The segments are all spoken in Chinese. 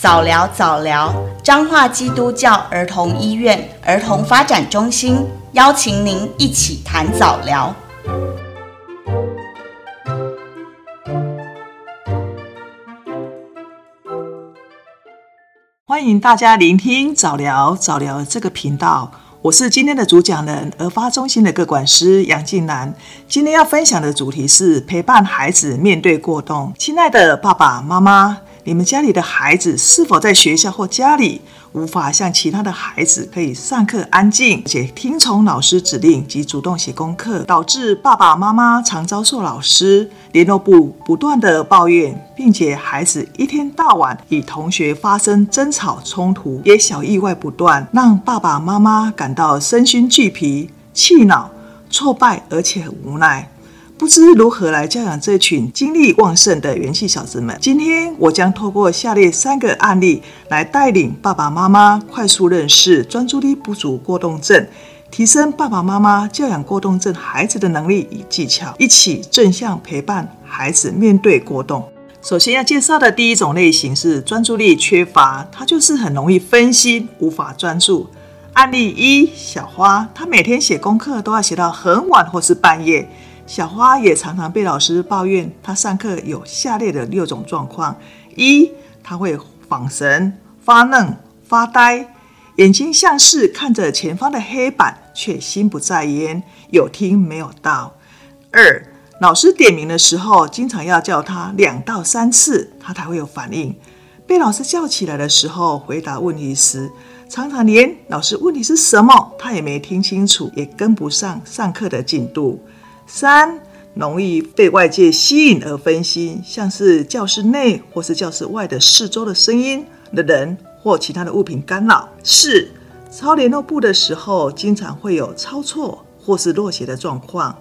早疗早疗，彰化基督教儿童医院儿童发展中心邀请您一起谈早疗。欢迎大家聆听早疗早疗这个频道，我是今天的主讲人儿发中心的各管师杨静兰。今天要分享的主题是陪伴孩子面对过动。亲爱的爸爸妈妈，你们家里的孩子是否在学校或家里无法像其他的孩子可以上课安静，且听从老师指令及主动写功课，导致爸爸妈妈常遭受老师联络部不断的抱怨，并且孩子一天到晚与同学发生争吵冲突，也小意外不断，让爸爸妈妈感到身心俱疲、气恼、挫败，而且无奈。不知如何来教养这群精力旺盛的元气小子们。今天我将透过下列三个案例来带领爸爸妈妈快速认识专注力不足过动症，提升爸爸妈妈教养过动症孩子的能力与技巧，一起正向陪伴孩子面对过动。首先要介绍的第一种类型是专注力缺乏，他就是很容易分心，无法专注。案例一：小花，她每天写功课都要写到很晚或是半夜。小花也常常被老师抱怨，她上课有下列的六种状况：一，她会恍神、发愣、发呆，眼睛像是看着前方的黑板，却心不在焉，有听没有到；二，老师点名的时候，经常要叫她两到三次，她才会有反应；被老师叫起来的时候，回答问题时，常常连老师问题是什么，她也没听清楚，也跟不上上课的进度。三，容易被外界吸引而分心，像是教室内或是教室外的四周的声音的人或其他的物品干扰。四，抄联络簿的时候，经常会有抄错或是落写的状况。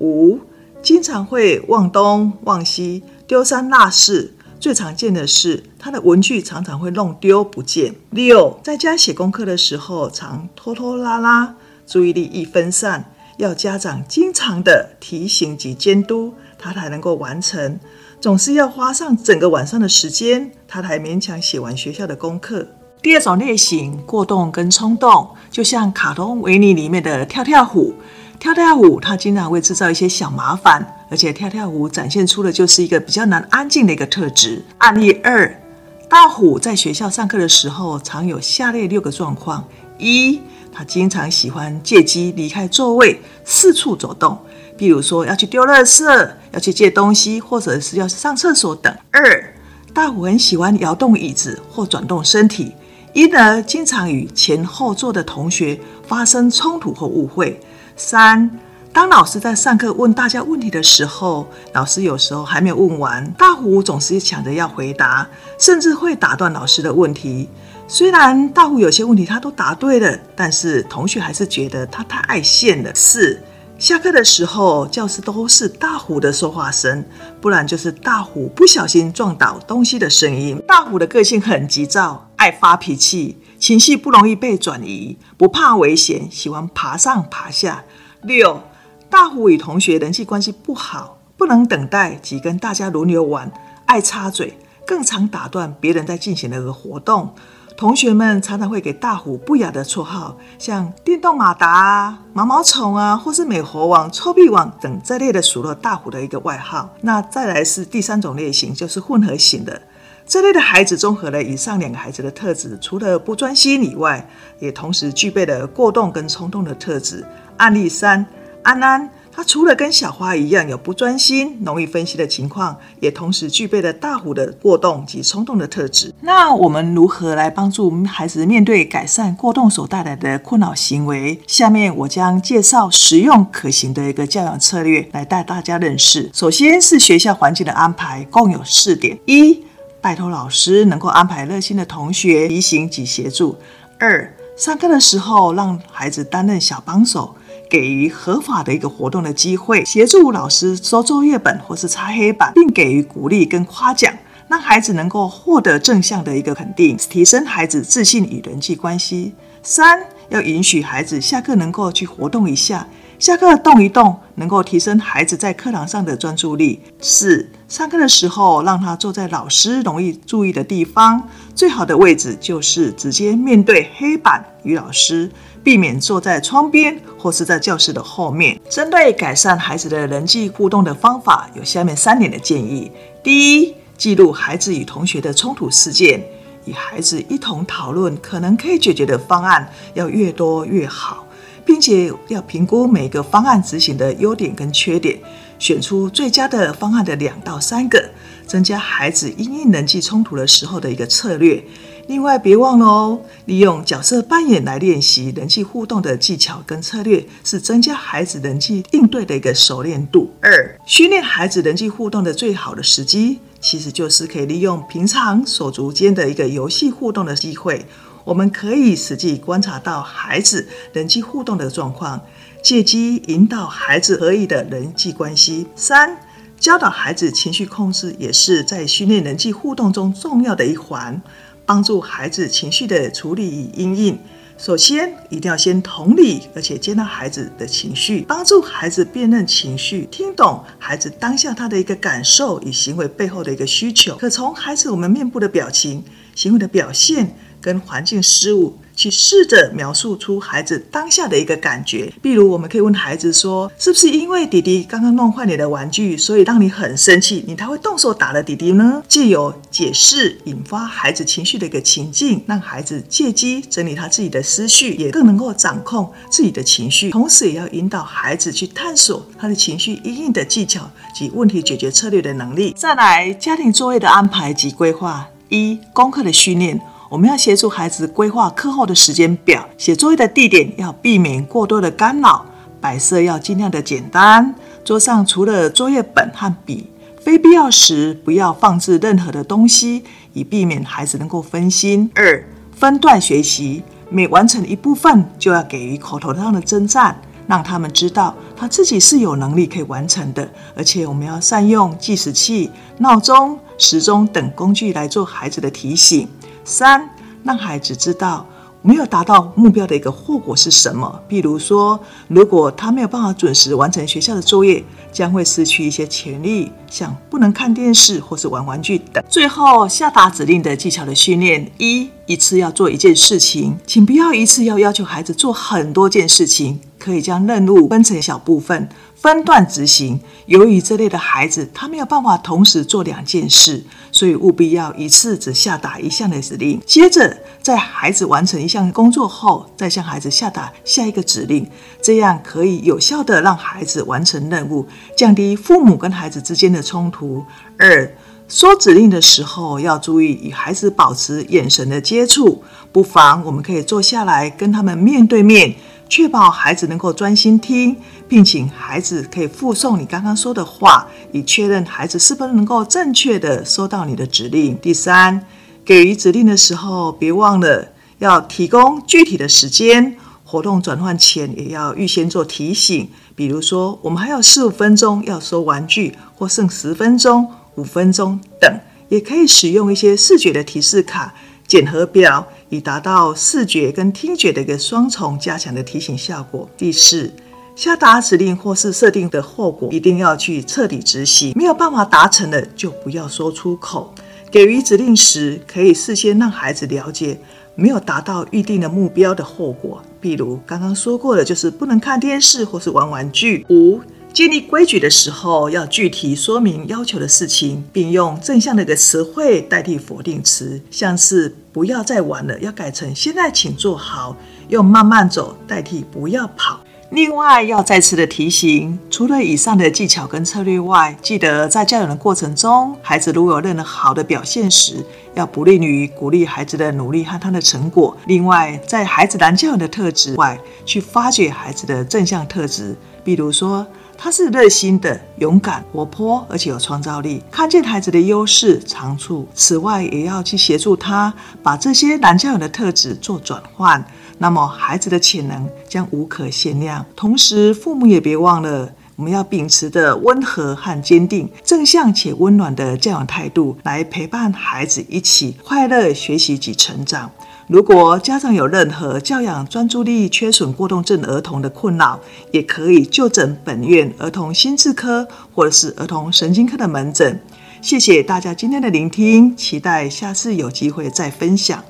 五，经常会忘东忘西，丢三落四。最常见的是他的文具常常会弄丢不见。六，在家写功课的时候，常拖拖拉拉，注意力易分散。要家长经常的提醒及监督，他才能够完成。总是要花上整个晚上的时间，他才勉强写完学校的功课。第二种类型，过动跟冲动，就像卡通维尼里面的跳跳虎。跳跳虎他经常会制造一些小麻烦，而且跳跳虎展现出的就是一个比较难安静的一个特质。案例二，大虎在学校上课的时候，常有下列六个状况：一。他经常喜欢借机离开座位，四处走动，比如说要去丢垃圾、要去借东西，或者是要上厕所等。二，大虎很喜欢摇动椅子或转动身体，因而经常与前后座的同学发生冲突或误会。三，当老师在上课问大家问题的时候，老师有时候还没有问完，大虎总是抢着要回答，甚至会打断老师的问题。虽然大虎有些问题他都答对了，但是同学还是觉得他太爱现了。四，下课的时候，教室都是大虎的说话声，不然就是大虎不小心撞倒东西的声音。大虎的个性很急躁，爱发脾气，情绪不容易被转移，不怕危险，喜欢爬上爬下。六，大虎与同学人际关系不好，不能等待及跟大家轮流玩，爱插嘴，更常打断别人在进行的一个活动。同学们常常会给大虎不雅的绰号，像电动马达啊、毛毛虫啊，或是美猴王、臭屁王等这类的数落大虎的一个外号。那再来是第三种类型，就是混合型的。这类的孩子综合了以上两个孩子的特质，除了不专心以外，也同时具备了过动跟冲动的特质。案例三，安安。他除了跟小花一样有不专心、容易分析的情况，也同时具备了大虎的过动及冲动的特质。那我们如何来帮助孩子面对改善过动所带来的困扰行为？下面我将介绍实用可行的一个教养策略来带大家认识。首先是学校环境的安排，共有四点：一、拜托老师能够安排热心的同学提醒及协助；二、上课的时候让孩子担任小帮手。给予合法的一个活动的机会，协助老师收作业本或是擦黑板，并给予鼓励跟夸奖，让孩子能够获得正向的一个肯定，提升孩子自信与人际关系。三，要允许孩子下课能够去活动一下，下课动一动，能够提升孩子在课堂上的专注力。四，上课的时候，让他坐在老师容易注意的地方，最好的位置就是直接面对黑板与老师，避免坐在窗边或是在教室的后面。针对改善孩子的人际互动的方法，有下面三点的建议：第一，记录孩子与同学的冲突事件，与孩子一同讨论可能可以解决的方案，要越多越好，并且要评估每个方案执行的优点跟缺点。选出最佳的方案的两到三个，增加孩子因应人际冲突的时候的一个策略。另外，别忘了哦，利用角色扮演来练习人际互动的技巧跟策略，是增加孩子人际应对的一个熟练度。二，训练孩子人际互动的最好的时机，其实就是可以利用平常手足间的一个游戏互动的机会。我们可以实际观察到孩子人际互动的状况。借机引导孩子合意的人际关系。三、教导孩子情绪控制，也是在训练人际互动中重要的一环，帮助孩子情绪的处理与因应。首先，一定要先同理，而且接纳孩子的情绪，帮助孩子辨认情绪，听懂孩子当下他的一个感受与行为背后的一个需求。可从孩子我们面部的表情、行为的表现跟环境事物。去试着描述出孩子当下的一个感觉，比如我们可以问孩子说：“是不是因为弟弟刚刚弄坏你的玩具，所以让你很生气，你才会动手打了弟弟呢？”借由解释引发孩子情绪的一个情境，让孩子借机整理他自己的思绪，也更能够掌控自己的情绪。同时，也要引导孩子去探索他的情绪应应的技巧及问题解决策略的能力。再来，家庭作业的安排及规划。一、功课的训练。我们要协助孩子规划课后的时间表，写作业的地点要避免过多的干扰，摆设要尽量的简单。桌上除了作业本和笔，非必要时不要放置任何的东西，以避免孩子能够分心。二、分段学习，每完成一部分就要给予口头上的称赞，让他们知道他自己是有能力可以完成的。而且我们要善用计时器、闹钟、时钟等工具来做孩子的提醒。三，让孩子知道没有达到目标的一个后果是什么。比如说，如果他没有办法准时完成学校的作业，将会失去一些权利，像不能看电视或是玩玩具等。最后，下达指令的技巧的训练：一，一次要做一件事情，请不要一次要要求孩子做很多件事情，可以将任务分成小部分。分段执行，由于这类的孩子他没有办法同时做两件事，所以务必要一次只下达一项的指令。接着，在孩子完成一项工作后，再向孩子下达下一个指令，这样可以有效地让孩子完成任务，降低父母跟孩子之间的冲突。二，说指令的时候要注意与孩子保持眼神的接触，不妨我们可以坐下来跟他们面对面。确保孩子能够专心听，并请孩子可以复诵你刚刚说的话，以确认孩子是不是能够正确地收到你的指令。第三，给予指令的时候，别忘了要提供具体的时间，活动转换前也要预先做提醒。比如说，我们还有四五分钟要收玩具，或剩十分钟、五分钟等，也可以使用一些视觉的提示卡。检核表，以达到视觉跟听觉的一个双重加强的提醒效果。第四，下达指令或是设定的后果，一定要去彻底执行。没有办法达成的，就不要说出口。给予指令时，可以事先让孩子了解没有达到预定的目标的后果。比如刚刚说过的，就是不能看电视或是玩玩具。五。建立规矩的时候，要具体说明要求的事情，并用正向的一个词汇代替否定词，像是“不要再玩了”，要改成“现在请坐好”，用“慢慢走”代替“不要跑”。另外，要再次的提醒，除了以上的技巧跟策略外，记得在教养的过程中，孩子如果有任何好的表现时，要不吝于鼓励孩子的努力和他的成果。另外，在孩子难教养的特质外，去发掘孩子的正向特质，比如说，他是热心的、勇敢、活泼，而且有创造力。看见孩子的优势、长处，此外也要去协助他把这些难教养的特质做转换。那么孩子的潜能将无可限量。同时，父母也别忘了，我们要秉持着温和和坚定、正向且温暖的教养态度，来陪伴孩子一起快乐学习及成长。如果家长有任何教养专注力缺损过动症儿童的困扰，也可以就诊本院儿童心智科或者是儿童神经科的门诊。谢谢大家今天的聆听，期待下次有机会再分享。